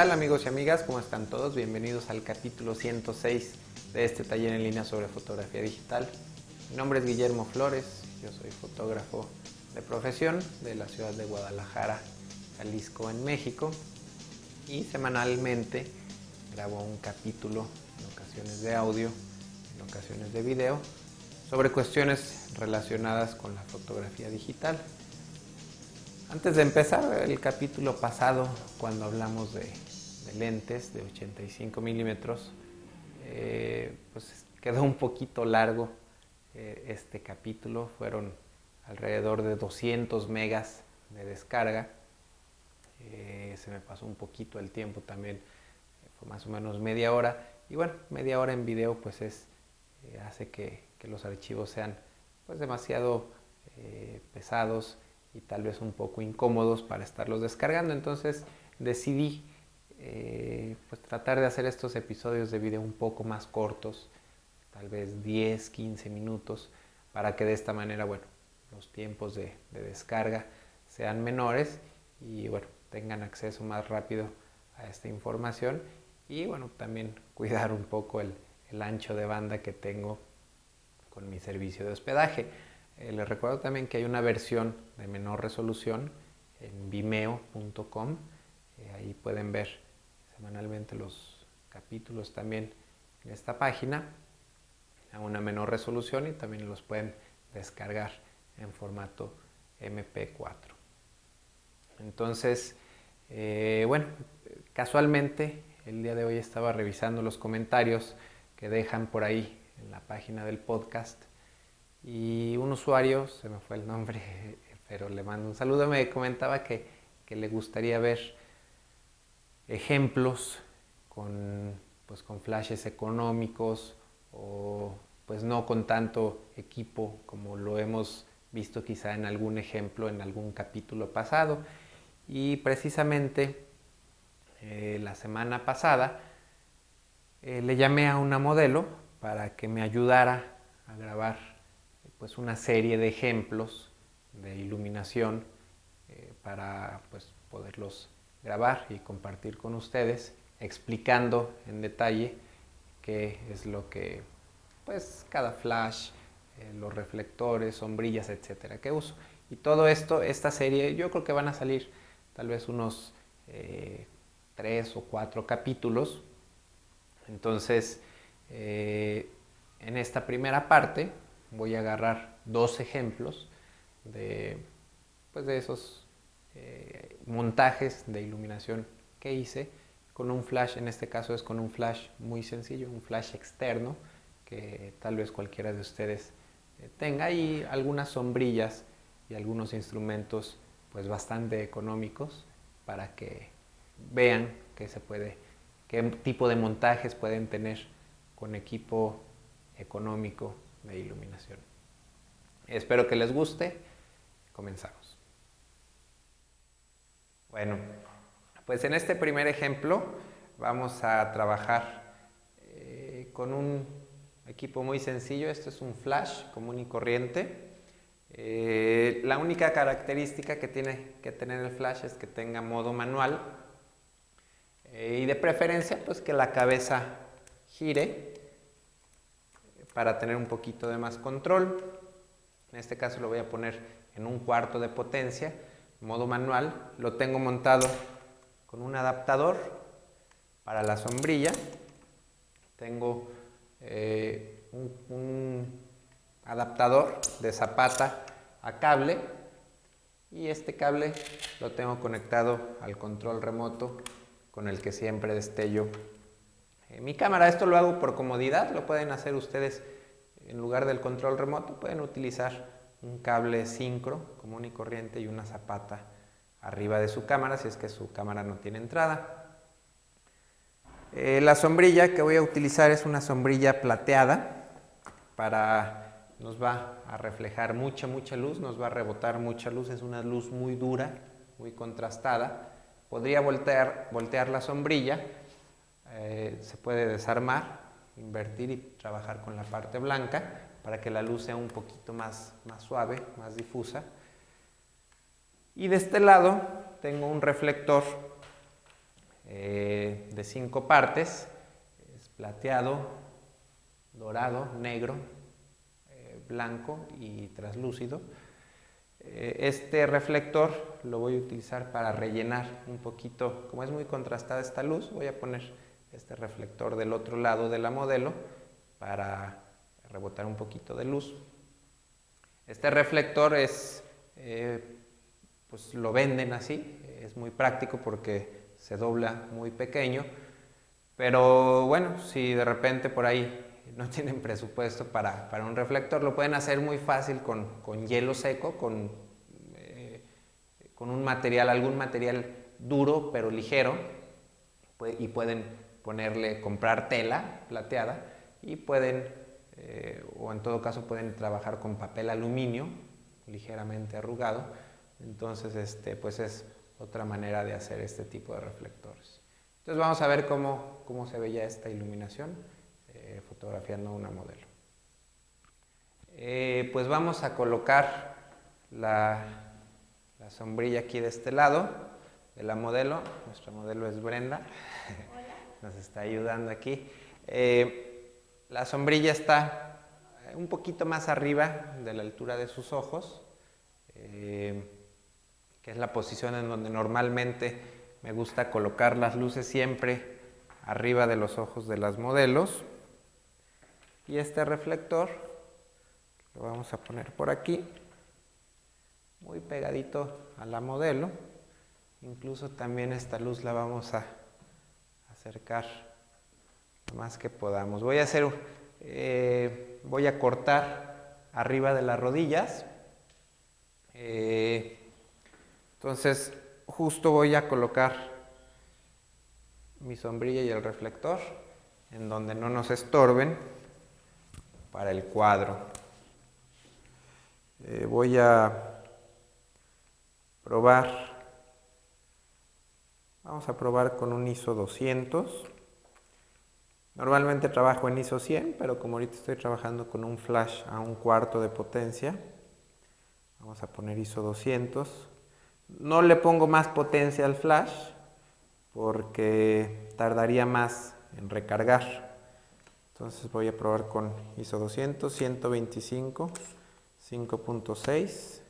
¿Qué tal amigos y amigas? ¿Cómo están todos? Bienvenidos al capítulo 106 de este taller en línea sobre fotografía digital. Mi nombre es Guillermo Flores, yo soy fotógrafo de profesión de la ciudad de Guadalajara, Jalisco, en México. Y semanalmente grabo un capítulo, en ocasiones de audio, en ocasiones de video, sobre cuestiones relacionadas con la fotografía digital. Antes de empezar el capítulo pasado, cuando hablamos de, lentes de 85 milímetros, eh, pues quedó un poquito largo eh, este capítulo. Fueron alrededor de 200 megas de descarga. Eh, se me pasó un poquito el tiempo también, fue más o menos media hora. Y bueno, media hora en video pues es, hace que, que, los archivos sean pues demasiado pesados y tal vez un poco incómodos para estarlos descargando. Entonces decidí eh, pues tratar de hacer estos episodios de video un poco más cortos, tal vez 10, 15 minutos, para que de esta manera, bueno, los tiempos de, descarga sean menores y bueno, tengan acceso más rápido a esta información y bueno, también cuidar un poco el ancho de banda que tengo con mi servicio de hospedaje. Eh, les recuerdo también que hay una versión de menor resolución en vimeo.com. Eh, ahí pueden ver semanalmente los capítulos también en esta página a una menor resolución y también los pueden descargar en formato MP4. Entonces, eh, bueno, casualmente el día de hoy estaba revisando los comentarios que dejan por ahí en la página del podcast y un usuario, se me fue el nombre, pero le mando un saludo, me comentaba que, que le gustaría ver ejemplos con, pues, con flashes económicos o pues no con tanto equipo como lo hemos visto quizá en algún ejemplo en algún capítulo pasado. Y precisamente eh, la semana pasada eh, le llamé a una modelo para que me ayudara a grabar pues una serie de ejemplos de iluminación eh, para pues, poderlos grabar y compartir con ustedes explicando en detalle qué es lo que pues cada flash, eh, los reflectores, sombrillas, etcétera que uso. Y todo esto, esta serie, yo creo que van a salir tal vez unos eh, tres o cuatro capítulos. Entonces, en esta primera parte voy a agarrar dos ejemplos de, pues de esos eh, montajes de iluminación que hice con un flash, en este caso es con un flash muy sencillo, un flash externo que tal vez cualquiera de ustedes eh, tenga y algunas sombrillas y algunos instrumentos pues bastante económicos para que vean que se puede, qué tipo de montajes pueden tener con equipo económico de iluminación. Espero que les guste. Comenzamos. Bueno, pues en este primer ejemplo vamos a trabajar eh, con un equipo muy sencillo. Esto es un flash común y corriente. Eh, la única característica que tiene que tener el flash es que tenga modo manual eh, y de preferencia pues que la cabeza gire para tener un poquito de más control. En este caso lo voy a poner en un cuarto de potencia, modo manual. Lo tengo montado con un adaptador para la sombrilla. Tengo eh, un, adaptador de zapata a cable y este cable lo tengo conectado al control remoto con el que siempre destello eh, mi cámara. Esto lo hago por comodidad, lo pueden hacer ustedes en lugar del control remoto, pueden utilizar un cable sincro común y corriente y una zapata arriba de su cámara si es que su cámara no tiene entrada. Eh, la sombrilla que voy a utilizar es una sombrilla plateada para nos va a reflejar mucha mucha luz, nos va a rebotar mucha luz, es una luz muy dura, muy contrastada. Podría voltear, voltear la sombrilla eh, se puede desarmar, invertir y trabajar con la parte blanca para que la luz sea un poquito más, más suave, más difusa. Y de este lado tengo un reflector eh, de cinco partes, es plateado, dorado, negro, eh, blanco y traslúcido. Eh, este reflector lo voy a utilizar para rellenar un poquito, como es muy contrastada esta luz, voy a poner este reflector del otro lado de la modelo para rebotar un poquito de luz. Este reflector es, eh, pues lo venden así, es muy práctico porque se dobla muy pequeño, pero bueno, si de repente por ahí no tienen presupuesto para, un reflector, lo pueden hacer muy fácil con, hielo seco, con, eh, con un material, algún material duro pero ligero, y pueden ponerle, comprar tela plateada y pueden, eh, o en todo caso pueden trabajar con papel aluminio ligeramente arrugado. Entonces, este, pues es otra manera de hacer este tipo de reflectores. Entonces vamos a ver cómo, cómo se veía esta iluminación eh, fotografiando una modelo. Eh, pues vamos a colocar la, la sombrilla aquí de este lado de la modelo. Nuestra modelo es Brenda. nos está ayudando aquí. Eh, la sombrilla está un poquito más arriba de la altura de sus ojos, eh, que es la posición en donde normalmente me gusta colocar las luces siempre arriba de los ojos de las modelos. Y este reflector lo vamos a poner por aquí, muy pegadito a la modelo. Incluso también esta luz la vamos a acercar más que podamos. Voy a hacer, eh, voy a cortar arriba de las rodillas. Eh, entonces, justo voy a colocar mi sombrilla y el reflector en donde no nos estorben para el cuadro. Eh, voy a probar Vamos a probar con un ISO 200. Normalmente trabajo en ISO 100, pero como ahorita estoy trabajando con un flash a un cuarto de potencia, vamos a poner ISO 200. No le pongo más potencia al flash porque tardaría más en recargar. Entonces voy a probar con ISO 200, 125, 5.6.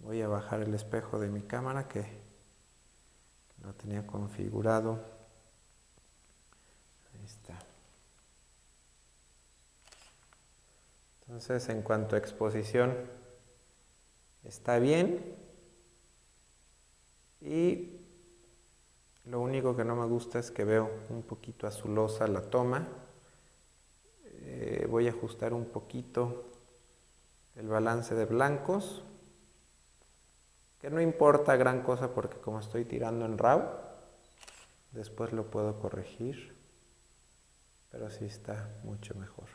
Voy a bajar el espejo de mi cámara que lo tenía configurado. Ahí está. Entonces, en cuanto a exposición, está bien. Y lo único que no me gusta es que veo un poquito azulosa la toma. Eh, voy a ajustar un poquito el balance de blancos que no importa gran cosa porque como estoy tirando en RAW, después lo puedo corregir, pero sí está mucho mejor.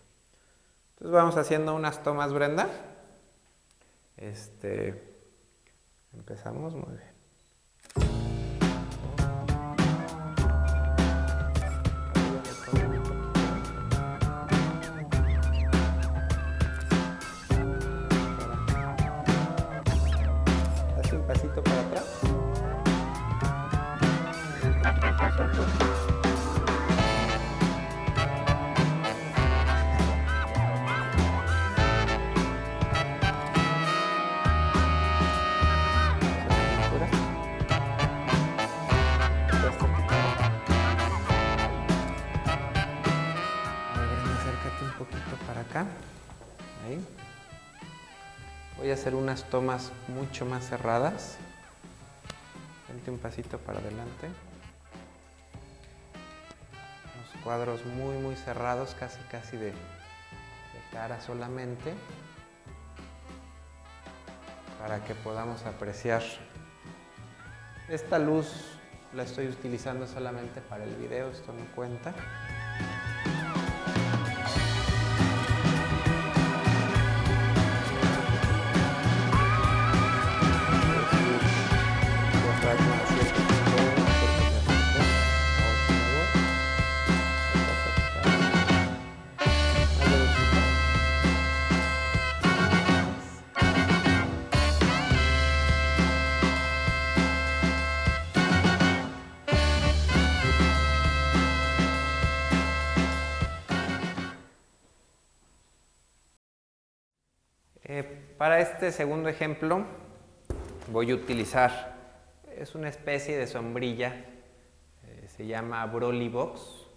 Entonces vamos haciendo unas tomas, Brenda. Este, empezamos muy bien. Hacer unas tomas mucho más cerradas. Vente un pasito para adelante. Unos cuadros muy, muy cerrados, casi, casi de, de cara solamente. Para que podamos apreciar. Esta luz la estoy utilizando solamente para el video, esto no cuenta. Para este segundo ejemplo voy a utilizar, es una especie de sombrilla, eh, se llama Broly Box,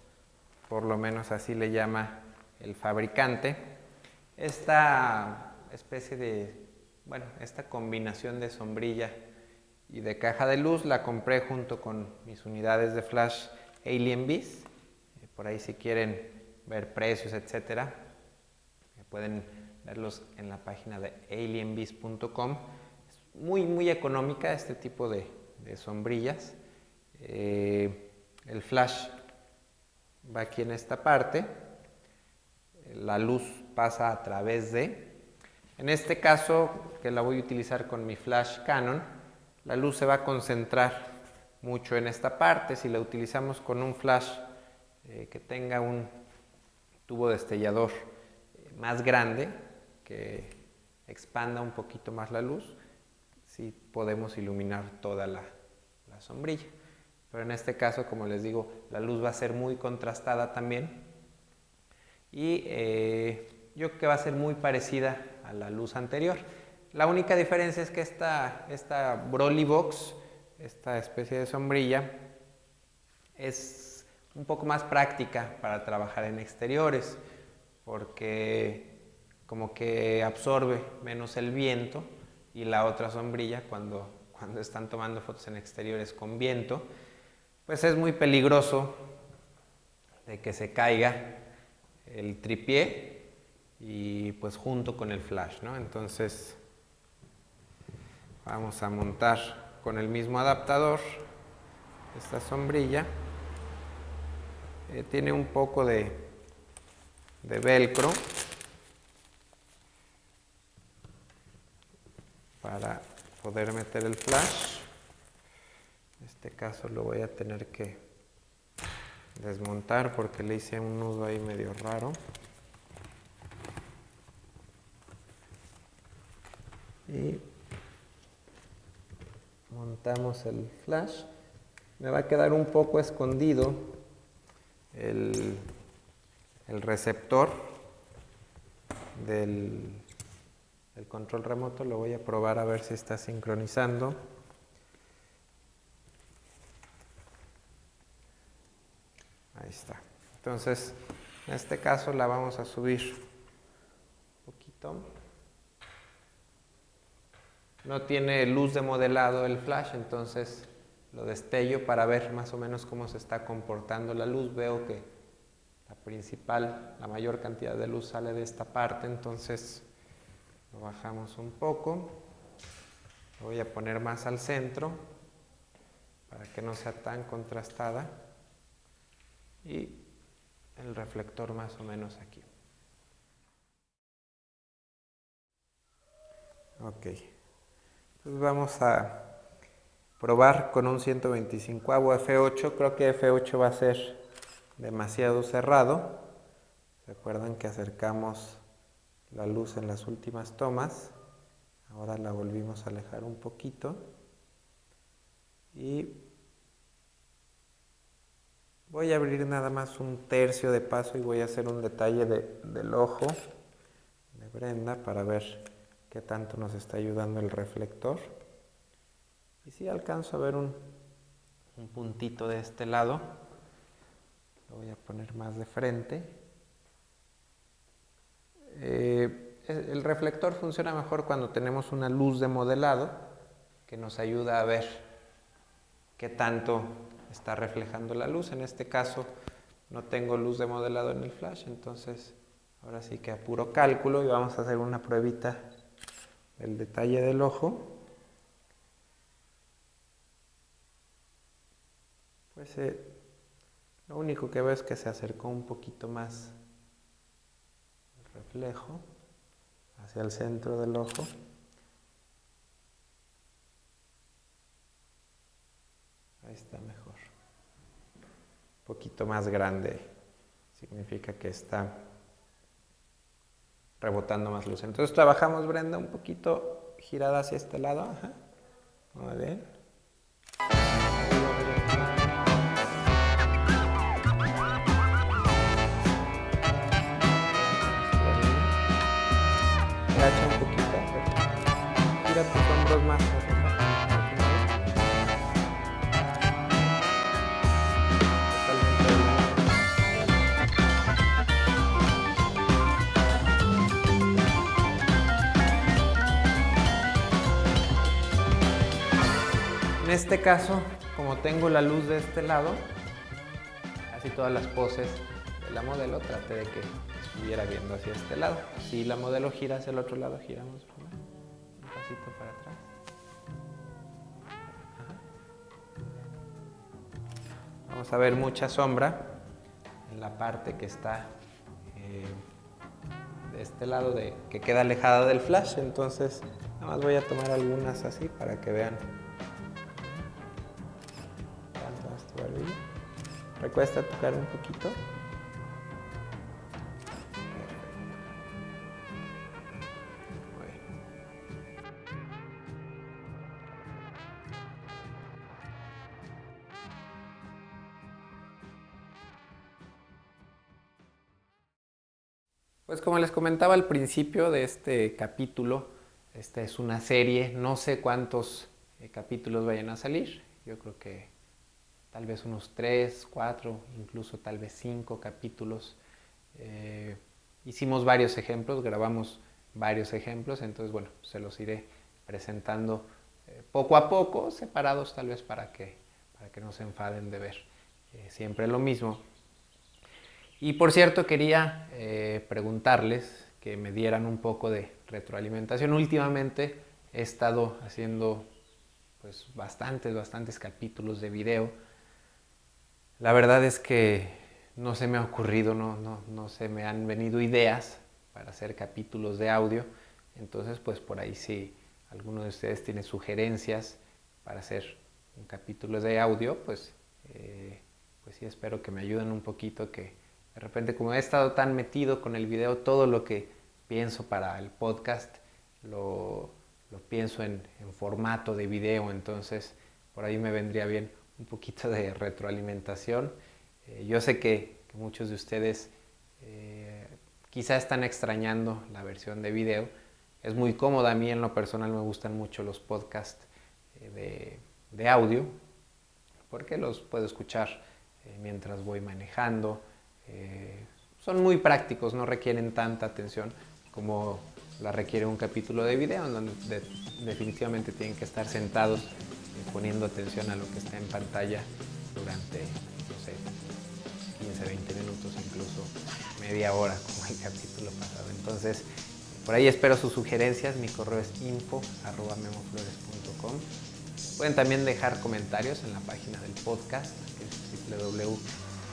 por lo menos así le llama el fabricante. Esta especie de, bueno, esta combinación de sombrilla y de caja de luz la compré junto con mis unidades de flash Alien Bees. Eh, por ahí si quieren ver precios, etcétera, pueden verlos en la página de alienbees.com. Es muy, muy económica este tipo de, sombrillas. Eh, el flash va aquí en esta parte, la luz pasa a través de. En este caso, que la voy a utilizar con mi flash Canon, la luz se va a concentrar mucho en esta parte. Si la utilizamos con un flash eh, que tenga un tubo destellador eh, más grande, que expanda un poquito más la luz, sí podemos iluminar toda la, sombrilla. Pero en este caso, como les digo, la luz va a ser muy contrastada también. Y eh, yo creo que va a ser muy parecida a la luz anterior. La única diferencia es que esta, esta Broly Box, esta especie de sombrilla, es un poco más práctica para trabajar en exteriores, porque como que absorbe menos el viento y la otra sombrilla cuando, cuando están tomando fotos en exteriores con viento, pues es muy peligroso de que se caiga el tripié y pues junto con el flash, ¿no? Entonces vamos a montar con el mismo adaptador esta sombrilla. Eh, tiene un poco de, de velcro para poder meter el flash. En este caso lo voy a tener que desmontar porque le hice un nudo ahí medio raro. Y montamos el flash. Me va a quedar un poco escondido el, el receptor del el control remoto lo voy a probar a ver si está sincronizando. Ahí está. Entonces, en este caso la vamos a subir un poquito. No tiene luz de modelado el flash, entonces lo destello para ver más o menos cómo se está comportando la luz. Veo que la principal, la mayor cantidad de luz sale de esta parte, entonces lo bajamos un poco. Lo voy a poner más al centro para que no sea tan contrastada. Y el reflector más o menos aquí. Ok. Entonces vamos a probar con un 125 F8. Creo que F8 va a ser demasiado cerrado. ¿Se acuerdan que acercamos la luz en las últimas tomas. Ahora la volvimos a alejar un poquito. Y voy a abrir nada más un tercio de paso y voy a hacer un detalle del ojo de Brenda para ver qué tanto nos está ayudando el reflector. Y si alcanzo a ver un, un puntito de este lado, lo voy a poner más de frente. Eh, el reflector funciona mejor cuando tenemos una luz de modelado que nos ayuda a ver qué tanto está reflejando la luz. En este caso no tengo luz de modelado en el flash, entonces ahora sí que a puro cálculo y vamos a hacer una pruebita del detalle del ojo. Pues eh, lo único que veo es que se acercó un poquito más reflejo hacia el centro del ojo. Ahí está mejor. Un poquito más grande significa que está rebotando más luz. Entonces trabajamos, Brenda, un poquito girada hacia este lado. Muy bien. Este caso, como tengo la luz de este lado, casi todas las poses de la modelo traté de que estuviera viendo hacia este lado. Si la modelo gira hacia el otro lado, giramos un pasito para atrás. Vamos a ver mucha sombra en la parte que está eh, de este lado de, que queda alejada del flash. Entonces, nada más voy a tomar algunas así para que vean. Recuesta tocar un poquito. Pues como les comentaba al principio de este capítulo, esta es una serie, no sé cuántos eh, capítulos vayan a salir, yo creo que tal vez unos tres, cuatro, incluso tal vez cinco capítulos. Eh, hicimos varios ejemplos, grabamos varios ejemplos, entonces bueno, se los iré presentando eh, poco a poco, separados tal vez para que, para que no se enfaden de ver siempre lo mismo. Y por cierto, quería eh, preguntarles que me dieran un poco de retroalimentación. Últimamente he estado haciendo pues bastantes, bastantes capítulos de video. La verdad es que no se me ha ocurrido, no, no, no se me han venido ideas para hacer capítulos de audio. Entonces, pues por ahí si alguno de ustedes tiene sugerencias para hacer un capítulo de audio, pues, eh, pues sí espero que me ayuden un poquito, que, de repente, como he estado tan metido con el video, todo lo que pienso para el podcast lo, pienso en, formato de video, entonces por ahí me vendría bien un poquito de retroalimentación. Eh, yo sé que, muchos de ustedes eh, quizá están extrañando la versión de video. Es muy cómoda, a mí en lo personal me gustan mucho los podcasts eh, de, audio, porque los puedo escuchar mientras voy manejando, son muy prácticos, no requieren tanta atención como la requiere un capítulo de video, en donde definitivamente tienen que estar sentados poniendo atención a lo que está en pantalla durante, no sé, 15, 20 minutos, incluso media hora, como el capítulo pasado. Entonces, por ahí espero sus sugerencias. Mi correo es info.memoflores.com. Pueden también dejar comentarios en la página del podcast, que es www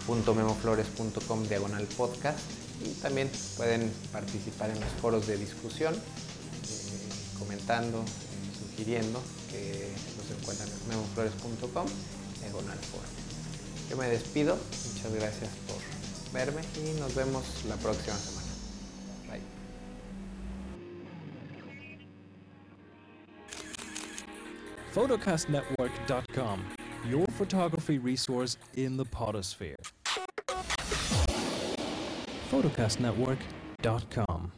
memoflores.com diagonal podcast y también pueden participar en los foros de discusión eh, comentando, sugiriendo que encuentran en diagonal. Yo me despido, muchas gracias por verme y nos vemos la próxima semana. Bye. photocastnetwork.com, your photography resource in the potosphere photocastnetwork.com.